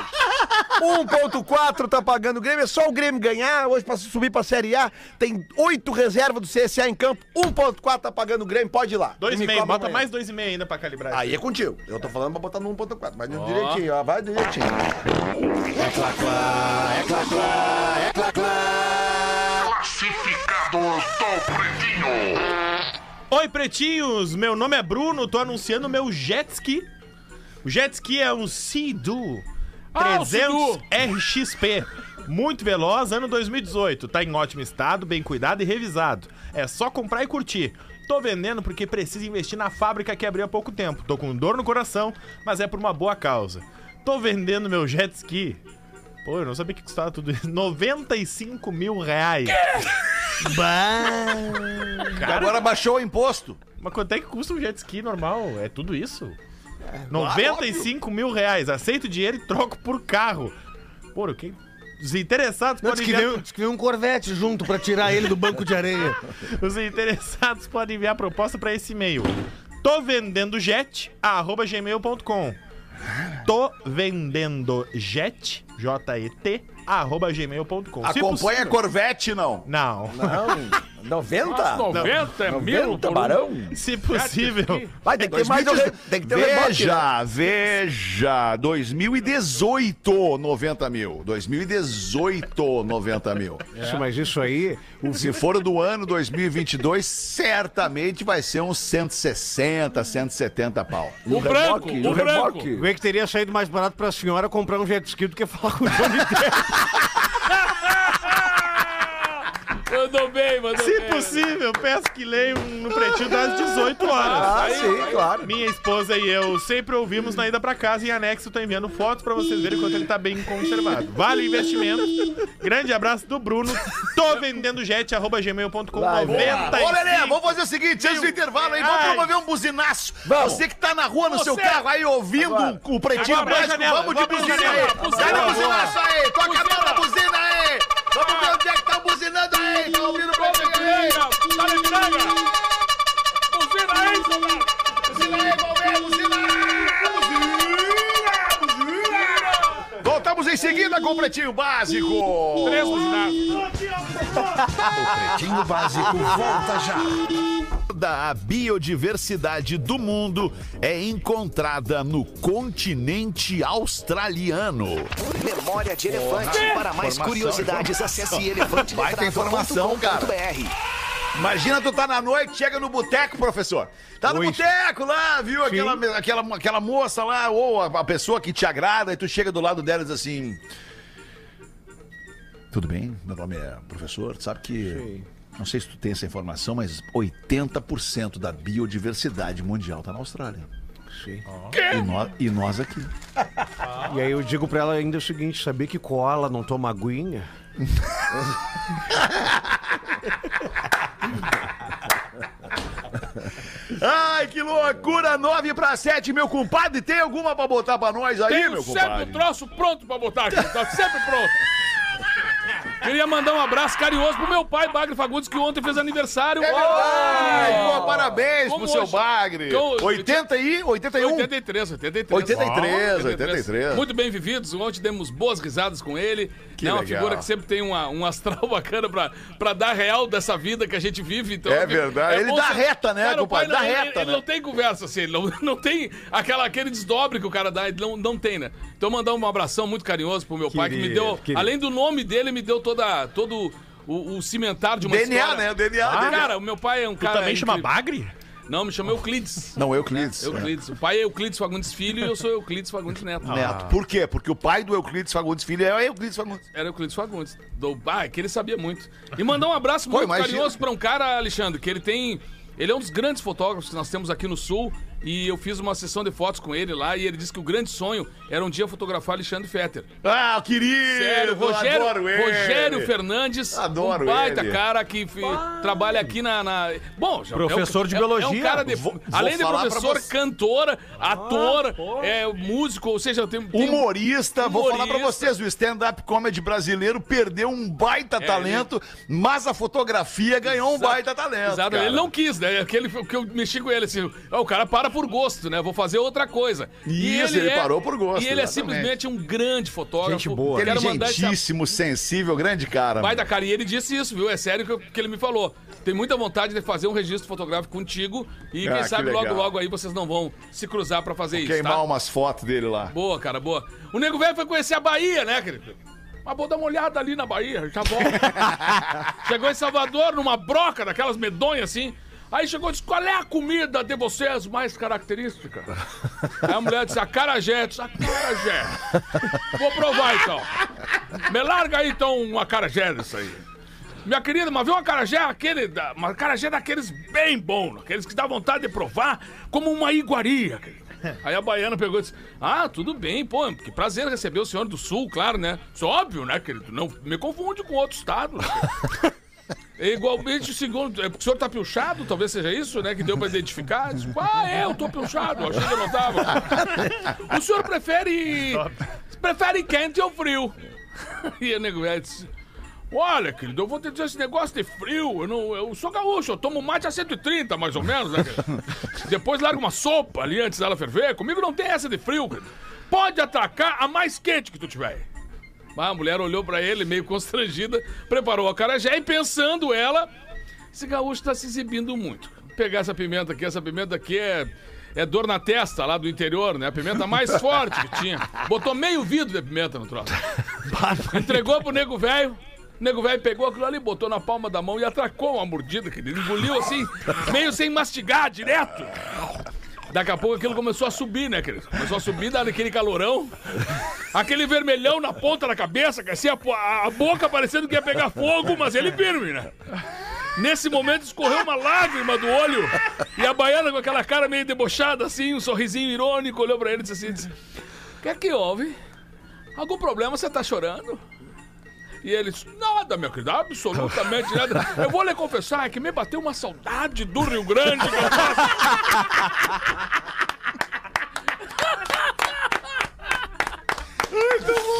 1.4 tá pagando o Grêmio, é só o Grêmio ganhar hoje pra subir pra Série A. Tem oito reservas do CSA em campo, 1.4 tá pagando o Grêmio, pode ir lá. Dois Me e meio, cobra bota amanhã. mais dois e meio ainda pra calibrar. Aí é contigo. Eu tô falando pra botar no 1.4, mas direitinho, ó, vai direitinho. Oi, pretinhos! Meu nome é Bruno, tô anunciando meu jet ski. O jet ski é um Sea-Doo Ah, o 300 RXP. Muito veloz, ano 2018. Tá em ótimo estado, bem cuidado e revisado. É só comprar e curtir. Tô vendendo porque preciso investir na fábrica que abriu há pouco tempo. Tô com dor no coração, mas é por uma boa causa. Tô vendendo meu jet ski. Pô, eu não sabia que custava tudo isso. 95 mil reais. Cara, Agora baixou o imposto. mas quanto é que custa um jet ski normal? É tudo isso? 95 mil reais. Aceito dinheiro e troco por carro. Pô, quem... Os interessados Não, podem diz que, enviar... veio, diz que veio um Corvette junto pra tirar ele do banco de areia. Os interessados podem enviar proposta para esse e-mail. Tô vendendo jet, arroba gmail.com. Tô vendendo jet, J-E-T, arroba gmail.com. Acompanha a possível- Corvette, não. Não. Não, 90? 90 é mil 90, por um. barão? Se possível. Vai, tem que ter mais re- tem que ter um rebote, né? Veja, veja, 2018, 90 mil. 2018, 90 mil. Isso, mas isso aí, o Se for do ano 2022, certamente vai ser uns 160, 170 pau. O branco, reboque, o um branco. reboque. Vê que teria saído mais barato pra senhora comprar um jet ski do que falar com o Johnny Depp. Mandou bem, mandou Se bem. possível, peço que leiam no pretinho das 18 horas. Ah, sim, claro. Minha esposa e eu sempre ouvimos na ida pra casa e em anexo tô enviando fotos pra vocês verem quanto ele tá bem conservado. Vale o investimento. Grande abraço do Bruno. Tô vendendo jet, arroba gmail.com Vai, 90 Ô, Lelê, vamos fazer o seguinte, antes do intervalo aí, vamos promover um buzinaço. Vamos. Você que tá na rua no Você. seu carro aí ouvindo Agora. o pretinho Agora, básico, vamos de buzina aí. no buzinaço aí, toca a Buzina. mão na buzina aí. Vamos ver onde é que tá buzinando aí, tá ouvindo o pretinho aí. Tá na entrega. Buzina aí, soldado. Buzina aí, ver, buzina. Buzina, buzina. Voltamos em seguida com o pretinho básico. Três buzinados. Pretinho Básico volta já. Da biodiversidade do mundo é encontrada no continente australiano. Memória de elefante. Para mais curiosidades, acesse informação, cara. elefanteletrado.com.br. Imagina tu tá na noite, chega no boteco, professor. Tá no boteco lá, viu? Aquela, aquela, aquela moça lá, ou a, a pessoa que te agrada, e tu chega do lado dela e diz assim. Tudo bem? Meu nome é professor. Tu sabe que. Não sei se tu tem essa informação, mas 80% da biodiversidade mundial tá na Austrália. Sim. E, nó- e nós aqui. E aí eu digo pra ela ainda o seguinte, sabia que koala não toma aguinha? Ai, que loucura! 9 para 7, meu compadre. Tem alguma pra botar pra nós aí, Tenho meu sempre o compadre? troço pronto pra botar aqui. Tá sempre pronto. Queria mandar um abraço carinhoso pro meu pai, Bagre Fagundes, que ontem fez aniversário. É verdade! Oh! Pô, parabéns Como pro seu hoje- Bagre! Eu- 80 e 81? 83, 83. 83, 83. Muito bem vividos. Ontem demos boas risadas com ele. Que é uma legal. figura que sempre tem uma, um astral bacana pra, pra dar real dessa vida que a gente vive. Então, É verdade. Ele bom dá ser- reta, né, Cara, pai? Dá não- ele- reta, ele né? não tem conversa assim. Ele não, não tem aquela, aquele desdobre que o cara dá. Ele não, não tem, né? Então, mandar um abração muito carinhoso pro meu pai, que me Querido, deu. querido. Além do nome dele, me deu toda, todo o, o cimentar de uma DNA, história. né? O DNA, Ah, DNA. cara, o meu pai é um Tu cara. também chama incrível. Bagre? Não, me chama Euclides. Não, Euclides. Euclides. O pai é Euclides Fagundes Filho e eu sou Euclides Fagundes Neto. Neto. Por quê? Porque o pai do Euclides Fagundes Filho é o Euclides Fagundes. Era Euclides Fagundes. Do... Ah, que ele sabia muito. E mandar um abraço Pô, muito imagina. carinhoso pra um cara, Alexandre, que ele tem. Ele é um dos grandes fotógrafos que nós temos aqui no Sul. E eu fiz uma sessão de fotos com ele lá. E ele disse que o grande sonho era um dia fotografar Alexandre Fetter. Ah, querido! Sério, Rogério, adoro ele. Rogério Fernandes, Adoro um baita ele. cara que fi- trabalha aqui na, na- Bom, já- Professor é um- de é um- É um biologia. cara de, Vou- vou além de falar pra professor, cantor, ator, é, músico, ou seja, tem, tem um- Humorista, vou falar pra Humorista. vocês, o stand-up comedy brasileiro perdeu um baita É, talento, mas a fotografia ganhou um baita talento. Exato, cara. ele não quis, né? Aquele que eu mexi com ele assim, ó, o cara para por gosto, né? Vou fazer outra coisa. E Isso, ele parou por gosto, E ele é exatamente. simplesmente um grande fotógrafo. Gente boa. Mandar esse Inteligentíssimo, sensível, grande cara. Vai da cara. E ele disse isso, viu? É sério que, eu- que ele me falou. Tem muita vontade de fazer um registro fotográfico contigo e Ah, quem que sabe logo, logo aí vocês não vão se cruzar pra fazer isso, Queimar tá? umas fotos dele lá. Boa, cara, boa. O Nego Velho foi conhecer a Bahia, né, querido? Mas vou dar uma olhada ali na Bahia, já volto. chegou em Salvador, numa broca daquelas medonhas assim. Aí chegou e disse: qual é a comida de vocês mais característica? Aí a mulher disse: acarajé. Eu Disse: acarajé. Vou provar então. Me larga aí então um acarajé disso aí. Minha querida, mas viu um acarajé aquele, da- um acarajé daqueles bem bom, aqueles que dá vontade de provar, como uma iguaria. Aí a baiana pegou e disse: Ah, tudo bem, pô, que prazer receber o senhor do sul, claro, né? Isso é óbvio, né, querido? Não me confunde com outro estado. É igualmente o segundo. É porque o senhor tá pilchado, talvez seja isso, né? Que deu pra identificar. Disse, ah, é, eu tô pilchado, achei que eu não tava. O senhor prefere. Prefere quente ou frio? E o nego disse. Olha, querido, eu vou te dizer esse negócio de frio. Eu, não, eu sou gaúcho, eu tomo mate a 130, mais ou menos, né? querido? Depois largo uma sopa ali antes dela ferver. Comigo não tem essa de frio, querido. Pode atacar a mais quente que tu tiver. Mas a mulher olhou pra ele, meio constrangida, preparou a carajé e pensando ela, esse gaúcho tá se exibindo muito. Vou pegar essa pimenta aqui, essa pimenta aqui é, é dor na testa lá do interior, né? A pimenta mais forte que tinha. Botou meio vidro de pimenta no troço. Entregou pro nego velho. O nego velho pegou aquilo ali, botou na palma da mão e atracou uma mordida, que ele engoliu assim, meio sem mastigar, direto. Daqui a pouco aquilo começou a subir, né, querido? Começou a subir, dando aquele calorão. Aquele vermelhão na ponta da cabeça, assim, a, po- a boca parecendo que ia pegar fogo, mas ele firme, né? Nesse momento escorreu uma lágrima do olho e a baiana com aquela cara meio debochada, assim, um sorrisinho irônico, olhou pra ele e disse assim: O que é que houve? Algum problema? Você tá chorando? E ele disse, nada, meu querido, absolutamente nada. Eu vou lhe confessar que me bateu uma saudade do Rio Grande. eu tava-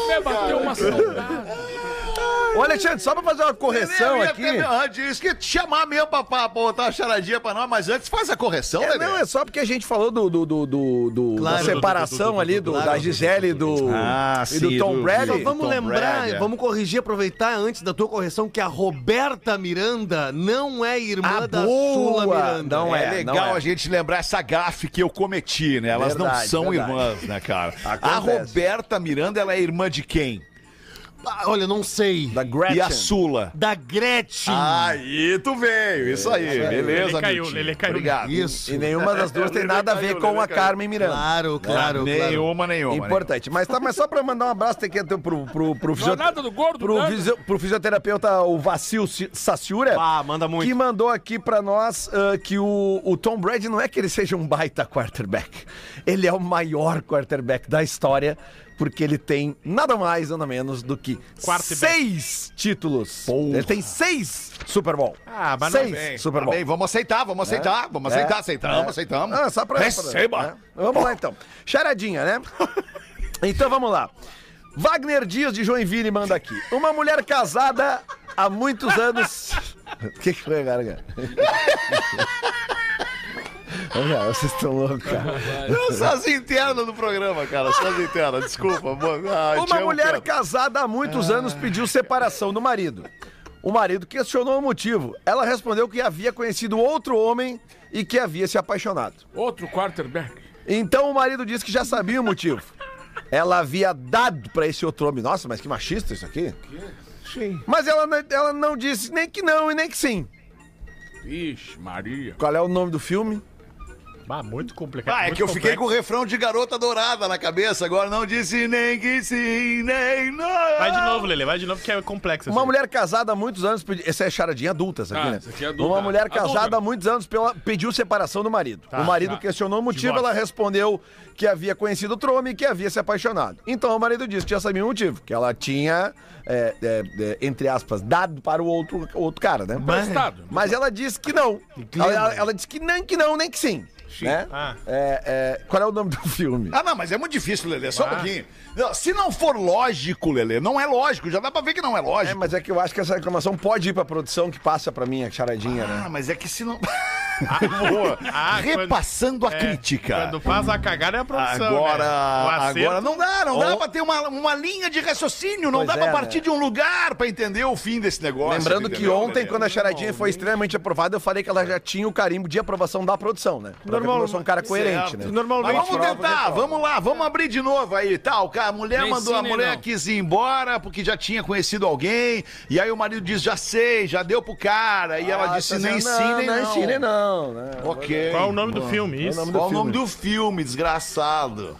Me bateu uma saudade. Ô, Alexandre, só pra fazer uma correção Eu ia aqui. Antes que te chamar mesmo pra, pra botar a charadinha pra nós, mas antes faz a correção, É, Lelê. não, é só porque a gente falou do, do, do, do- do- Claro. da separação ali do, da Gisele e do, Ah, e do sim, Tom Brady. Só vamos Tom lembrar, Brady, é. vamos corrigir, aproveitar antes da tua correção, que a Roberta Miranda não é irmã Ah, da boa! Sula Miranda. Não É, é, legal não é. a gente lembrar essa gafe que eu cometi, né? Elas não Verdade, são verdade. irmãs, né, cara? A Acontece. Roberta Miranda, ela é irmã de quem? Ah, olha, não sei. Da Gretchen. E a Sula? Da Gretchen. Aí tu veio, isso aí, beleza, Ele caiu, ele caiu. Obrigado. Isso. E nenhuma das duas tem nada a ver com a Carmen Miranda. Claro, claro, claro. Nenhuma, nenhuma. Importante. Mas, tá, mas só pra mandar um abraço tem que ter pro, pro, pro, fisio- do gordo, pro, fisio- pro fisioterapeuta, o Vassil Si- Saciura. Ah, manda muito. Que mandou aqui pra nós ah, que o, o Tom Brady não é que ele seja um baita quarterback. Ele é o maior quarterback da história, porque ele tem nada mais, nada menos do que Quarterback. seis títulos. Ele tem seis Super Bowl. Ah, mas não seis Bem, Super tá Bowl. bem, vamos aceitar, vamos aceitar, vamos É, aceitar, aceitamos, é. aceitamos. Ah, só pra, Receba. pra- né? Vamos lá então. Charadinha, né? Então vamos lá. Wagner Dias de Joinville manda aqui. Uma mulher casada há muitos anos. O que, que foi agora, cara? Vocês estão loucos, cara. Não, só as internas do programa, cara, só as internas, desculpa. Ah, Uma amo mulher casada há muitos anos pediu separação do marido. O marido questionou o motivo. Ela respondeu que havia conhecido outro homem e que havia se apaixonado. Outro quarterback. Então o marido disse que já sabia o motivo. Ela havia dado pra esse outro homem. Nossa, mas que machista isso aqui. Sim. Mas ela, não- ela não disse nem que não e nem que sim. Ixi, Maria. Qual é o nome do filme? Ah, muito complicado. Ah, é muito que eu fiquei com o complexo. refrão de Garota Dourada na cabeça, agora não disse nem que sim, nem não. Vai de novo, Lele, vai de novo, que é complexo. Uma assim. mulher casada há muitos anos. pedi- Essa é charadinha adulta, essa aqui, Ah, né? essa aqui é adulta. Uma mulher Adulta. casada há muitos anos pela- pediu separação do marido. Tá, o marido tá. questionou o motivo, Divórcio. ela respondeu que havia conhecido outro homem e que havia se apaixonado. Então o marido disse que já sabia o motivo, que ela tinha, é, é, é, entre aspas, dado para o outro, outro cara, né? Emprestado. Mas ela disse que não. Ela, ela- ela disse que nem que não, nem que sim. Né? Ah. É, é, qual é o nome do filme? Ah, não, mas é muito difícil, Lelê, só um pouquinho. Não, se não for lógico, Lelê, não é lógico, já dá pra ver que não é É, lógico. mas é que eu acho que essa reclamação pode ir pra produção que passa pra mim a charadinha, né? Ah, mas é que se não. Boa. Ah, quando- Repassando a é, crítica. Quando faz a cagada é a produção. Agora, né? Agora não dá, não dá pra ter uma, uma linha de raciocínio, não Pois dá é, pra partir né? de um lugar pra entender o fim desse negócio. Lembrando que ontem, quando a charadinha foi extremamente aprovada, eu falei que ela já tinha o carimbo de aprovação da produção, né? Pra Normal- eu sou um cara coerente, Certo. né? Normalmente. Mas vamos tentar, vamos lá, vamos abrir de novo aí, tal. Cara, a mulher Nem mandou, a mulher não. quis ir embora porque já tinha conhecido alguém, e aí o marido diz, já sei, já deu pro cara, e ela Ah, disse, tá nem sim, nem não. Nem não. né? Ok. Qual é o nome do filme? Isso. Qual o nome do filme, desgraçado?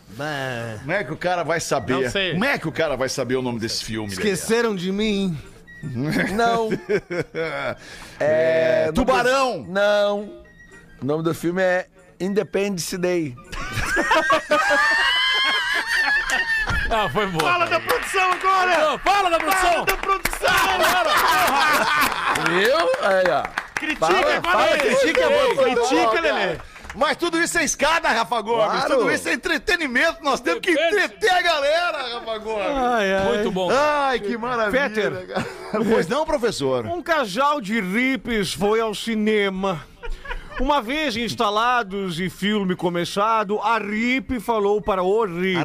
Como é que o cara vai saber? Não sei. Como é que o cara vai saber o nome desse filme? Esqueceram de mim. Não. Lelê? É. Tubarão! Não. O nome do filme é Independence Day. Ah, foi boa. Fala da produção agora! Fala da produção! da produção! Viu? Aí, ó. Critica Fala, agora fala, aí. critica a produção. Critica, Lelê. Mas tudo isso é escada, Rafa Gomes. Claro. Tudo isso é entretenimento. Nós temos que entreter a galera, Rafa Gomes. Ai, ai. Muito bom. Ai, que maravilha. Peter. Pois não, professor? Um casal de ripes foi ao cinema. Uma vez instalados e filme começado, a Rip falou para o Rip.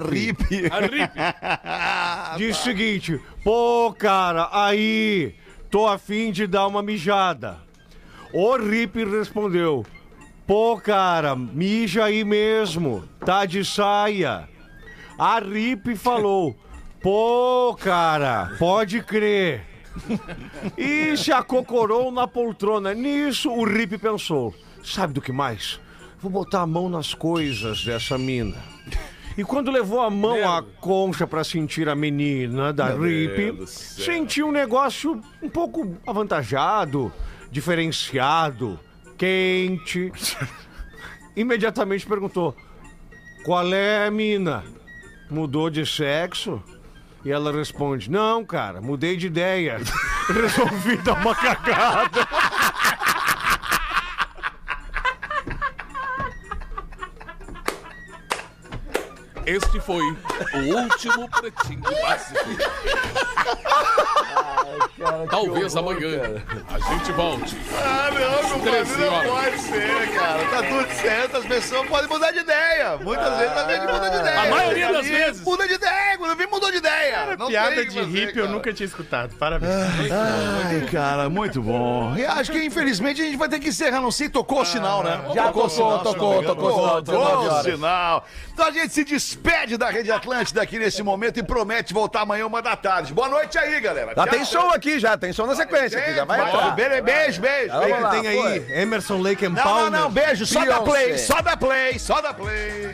A RIP. Disse o seguinte: pô, cara, aí, tô afim de dar uma mijada. O Rip respondeu: pô, cara, mija aí mesmo, tá de saia. A Rip falou: pô, cara, pode crer. E se acocorou na poltrona. Nisso, o Rip pensou: sabe do que mais? Vou botar a mão nas coisas dessa mina. E quando levou a mão à concha pra sentir a menina da Rip, sentiu um negócio um pouco avantajado, diferenciado, quente. Imediatamente perguntou: Qual é, mina? Mudou de sexo? E ela responde: Não, cara, mudei de ideia. Resolvi dar uma cagada. Este foi o último pretinho básico. Talvez amanhã a gente volte. Ah, não, compadre, 13 não pode ser, cara. Tá tudo certo, as pessoas podem mudar de ideia. Muitas vezes a gente muda de ideia. A maioria das vezes. Muda de ideia, quando vem mudou de ideia. Não Piada de hippie eu cara. nunca tinha escutado. Parabéns. Ai, cara, muito bom. E acho que infelizmente a gente vai ter que encerrar, não sei, tocou o sinal, né? Já Tocou o tocou, tocou, tocou o sinal, 19 Tocou o sinal. Então a gente se despede da Rede Atlântida aqui nesse momento e promete voltar amanhã uma da tarde. Boa noite aí, galera. Já Tchau, tem show aqui, já. Tem show na sequência aqui. Já vai entrar. Beijo, beijo, beijo. Vamos lá, Tem aí. Emerson Lake and Não, não, Palmer. não, beijo. Só da Beyoncé. play, só da play, só da play.